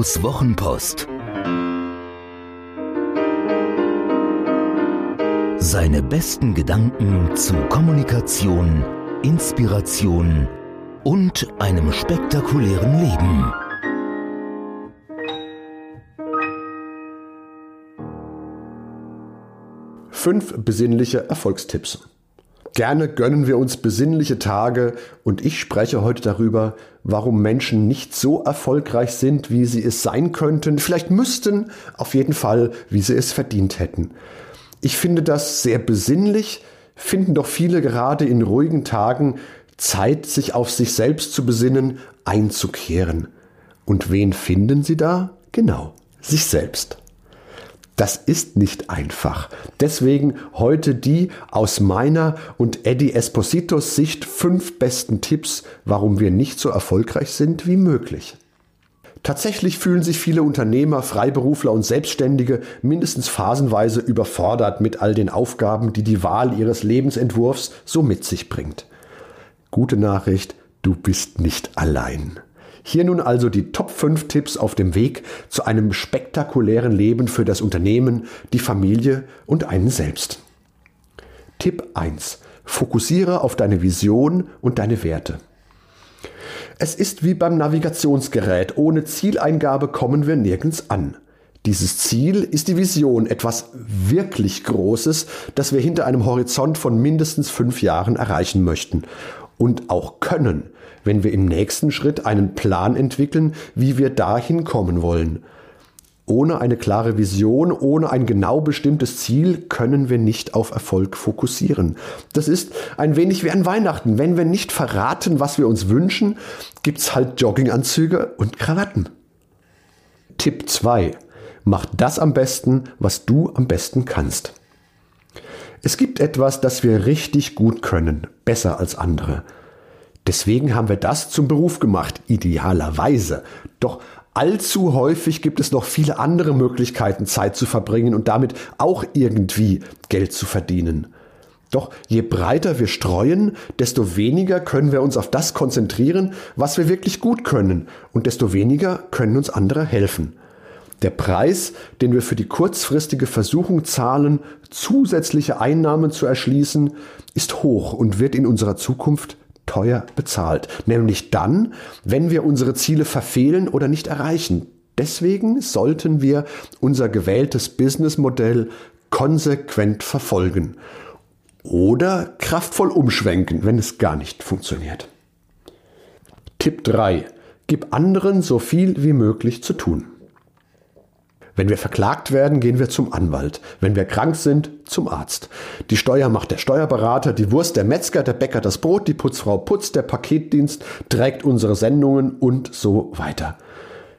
Ottos Wochenpost. Seine besten Gedanken zu Kommunikation, Inspiration und einem spektakulären Leben. Fünf besinnliche Erfolgstipps. Gerne gönnen wir uns besinnliche Tage und ich spreche heute darüber, warum Menschen nicht so erfolgreich sind, wie sie es sein könnten, vielleicht müssten, auf jeden Fall, wie sie es verdient hätten. Ich finde das sehr besinnlich, finden doch viele gerade in ruhigen Tagen Zeit, sich auf sich selbst zu besinnen, einzukehren. Und wen finden sie da? Genau, sich selbst. Das ist nicht einfach. Deswegen heute die aus meiner und Eddie Espositos Sicht fünf besten Tipps, warum wir nicht so erfolgreich sind wie möglich. Tatsächlich fühlen sich viele Unternehmer, Freiberufler und Selbstständige mindestens phasenweise überfordert mit all den Aufgaben, die die Wahl ihres Lebensentwurfs so mit sich bringt. Gute Nachricht, du bist nicht allein. Hier nun also die Top 5 Tipps auf dem Weg zu einem spektakulären Leben für das Unternehmen, die Familie und einen selbst. Tipp 1. Fokussiere auf deine Vision und deine Werte. Es ist wie beim Navigationsgerät. Ohne Zieleingabe kommen wir nirgends an. Dieses Ziel ist die Vision, etwas wirklich Großes, das wir hinter einem Horizont von mindestens fünf Jahren erreichen möchten und auch können, wenn wir im nächsten Schritt einen Plan entwickeln, wie wir dahin kommen wollen. Ohne eine klare Vision, ohne ein genau bestimmtes Ziel können wir nicht auf Erfolg fokussieren. Das ist ein wenig wie an Weihnachten. Wenn wir nicht verraten, was wir uns wünschen, gibt's halt Jogginganzüge und Krawatten. Tipp 2. Mach das am besten, was du am besten kannst. Es gibt etwas, das wir richtig gut können, besser als andere. Deswegen haben wir das zum Beruf gemacht, idealerweise. Doch allzu häufig gibt es noch viele andere Möglichkeiten, Zeit zu verbringen und damit auch irgendwie Geld zu verdienen. Doch je breiter wir streuen, desto weniger können wir uns auf das konzentrieren, was wir wirklich gut können, und desto weniger können uns andere helfen. Der Preis, den wir für die kurzfristige Versuchung zahlen, zusätzliche Einnahmen zu erschließen, ist hoch und wird in unserer Zukunft teuer bezahlt. Nämlich dann, wenn wir unsere Ziele verfehlen oder nicht erreichen. Deswegen sollten wir unser gewähltes Businessmodell konsequent verfolgen oder kraftvoll umschwenken, wenn es gar nicht funktioniert. Tipp 3. Gib anderen so viel wie möglich zu tun. Wenn wir verklagt werden, gehen wir zum Anwalt. Wenn wir krank sind, zum Arzt. Die Steuer macht der Steuerberater, die Wurst der Metzger, der Bäcker das Brot, die Putzfrau putzt, der Paketdienst trägt unsere Sendungen und so weiter.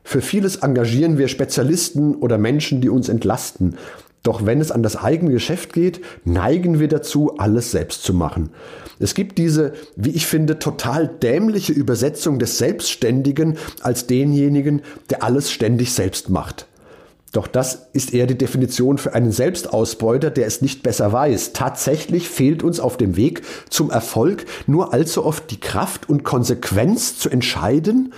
Für vieles engagieren wir Spezialisten oder Menschen, die uns entlasten. Doch wenn es an das eigene Geschäft geht, neigen wir dazu, alles selbst zu machen. Es gibt diese, wie ich finde, total dämliche Übersetzung des Selbstständigen als denjenigen, der alles ständig selbst macht. Doch das ist eher die Definition für einen Selbstausbeuter, der es nicht besser weiß. Tatsächlich fehlt uns auf dem Weg zum Erfolg nur allzu oft die Kraft und Konsequenz zu entscheiden,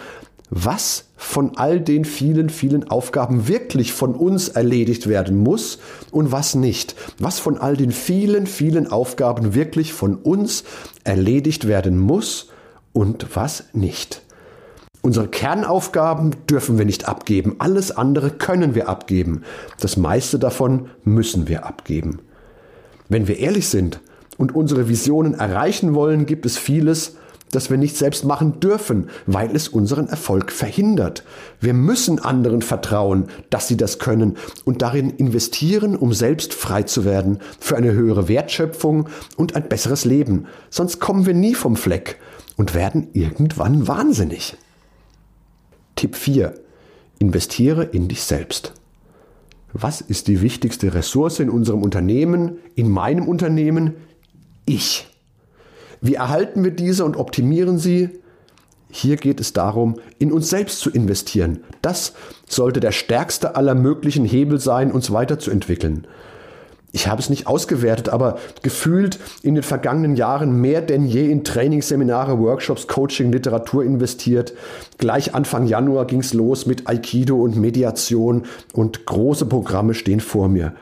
was von all den vielen, vielen Aufgaben wirklich von uns erledigt werden muss und was nicht. Was von all den vielen, vielen Aufgaben wirklich von uns erledigt werden muss und was nicht. Unsere Kernaufgaben dürfen wir nicht abgeben. Alles andere können wir abgeben. Das meiste davon müssen wir abgeben. Wenn wir ehrlich sind und unsere Visionen erreichen wollen, gibt es vieles, das wir nicht selbst machen dürfen, weil es unseren Erfolg verhindert. Wir müssen anderen vertrauen, dass sie das können und darin investieren, um selbst frei zu werden, für eine höhere Wertschöpfung und ein besseres Leben. Sonst kommen wir nie vom Fleck und werden irgendwann wahnsinnig. Tipp 4. Investiere in dich selbst. Was ist die wichtigste Ressource in unserem Unternehmen, in meinem Unternehmen? Ich. Wie erhalten wir diese und optimieren sie? Hier geht es darum, in uns selbst zu investieren. Das sollte der stärkste aller möglichen Hebel sein, uns weiterzuentwickeln. Ich habe es nicht ausgewertet, aber gefühlt in den vergangenen Jahren mehr denn je in Trainingsseminare, Workshops, Coaching, Literatur investiert. Gleich Anfang Januar ging es los mit Aikido und Mediation und große Programme stehen vor mir.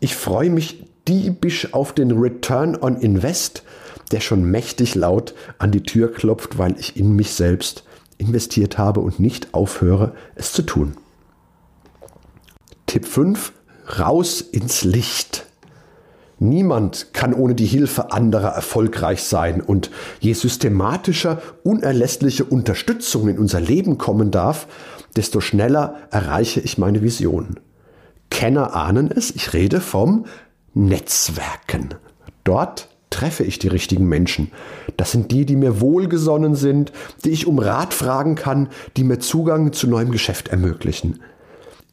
Ich freue mich diebisch auf den Return on Invest, der schon mächtig laut an die Tür klopft, weil ich in mich selbst investiert habe und nicht aufhöre, es zu tun. Tipp 5. Raus ins Licht. Niemand kann ohne die Hilfe anderer erfolgreich sein und je systematischer unerlässliche Unterstützung in unser Leben kommen darf, desto schneller erreiche ich meine Vision. Kenner ahnen es, ich rede vom Netzwerken. Dort treffe ich die richtigen Menschen. Das sind die, die mir wohlgesonnen sind, die ich um Rat fragen kann, die mir Zugang zu neuem Geschäft ermöglichen.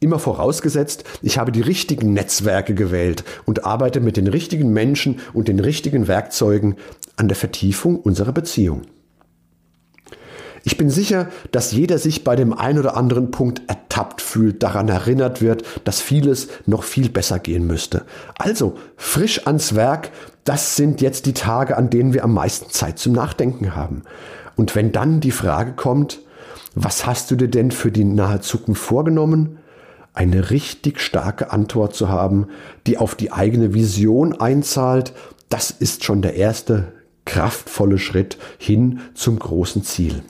Immer vorausgesetzt, ich habe die richtigen Netzwerke gewählt und arbeite mit den richtigen Menschen und den richtigen Werkzeugen an der Vertiefung unserer Beziehung. Ich bin sicher, dass jeder sich bei dem einen oder anderen Punkt ertappt fühlt, daran erinnert wird, dass vieles noch viel besser gehen müsste. Also frisch ans Werk, das sind jetzt die Tage, an denen wir am meisten Zeit zum Nachdenken haben. Und wenn dann die Frage kommt, was hast du dir denn für die nahe Zukunft vorgenommen? Eine richtig starke Antwort zu haben, die auf die eigene Vision einzahlt, das ist schon der erste kraftvolle Schritt hin zum großen Ziel.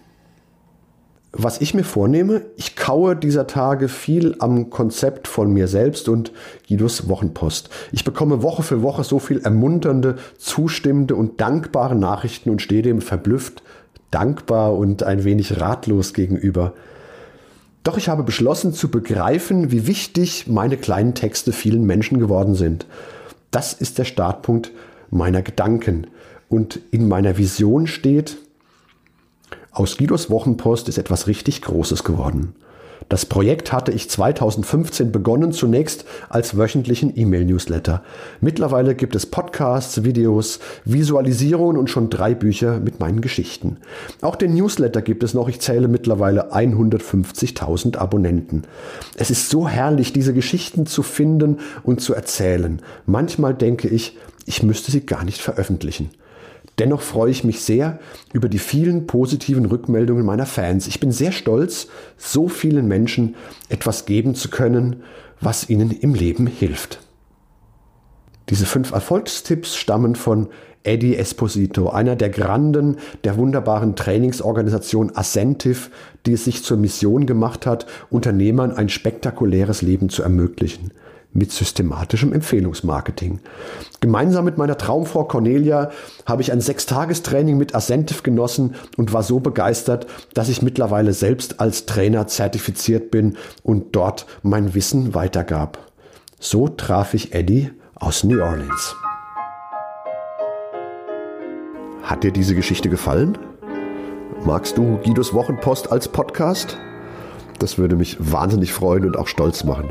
Was ich mir vornehme, ich kaue dieser Tage viel am Konzept von mir selbst und Guidos Wochenpost. Ich bekomme Woche für Woche so viel ermunternde, zustimmende und dankbare Nachrichten und stehe dem verblüfft, dankbar und ein wenig ratlos gegenüber. Doch ich habe beschlossen zu begreifen, wie wichtig meine kleinen Texte vielen Menschen geworden sind. Das ist der Startpunkt meiner Gedanken. Und in meiner Vision steht, aus Guidos Wochenpost ist etwas richtig Großes geworden. Das Projekt hatte ich 2015 begonnen, zunächst als wöchentlichen E-Mail-Newsletter. Mittlerweile gibt es Podcasts, Videos, Visualisierungen und schon drei Bücher mit meinen Geschichten. Auch den Newsletter gibt es noch. Ich zähle mittlerweile 150.000 Abonnenten. Es ist so herrlich, diese Geschichten zu finden und zu erzählen. Manchmal denke ich, ich müsste sie gar nicht veröffentlichen. Dennoch freue ich mich sehr über die vielen positiven Rückmeldungen meiner Fans. Ich bin sehr stolz, so vielen Menschen etwas geben zu können, was ihnen im Leben hilft. Diese fünf Erfolgstipps stammen von Eddie Esposito, einer der Granden der wunderbaren Trainingsorganisation Ascentive, die es sich zur Mission gemacht hat, Unternehmern ein spektakuläres Leben zu ermöglichen mit systematischem Empfehlungsmarketing. Gemeinsam mit meiner Traumfrau Cornelia habe ich ein Sechstagestraining mit Ascentive genossen und war so begeistert, dass ich mittlerweile selbst als Trainer zertifiziert bin und dort mein Wissen weitergab. So traf ich Eddie aus New Orleans. Hat dir diese Geschichte gefallen? Magst du Guidos Wochenpost als Podcast? Das würde mich wahnsinnig freuen und auch stolz machen.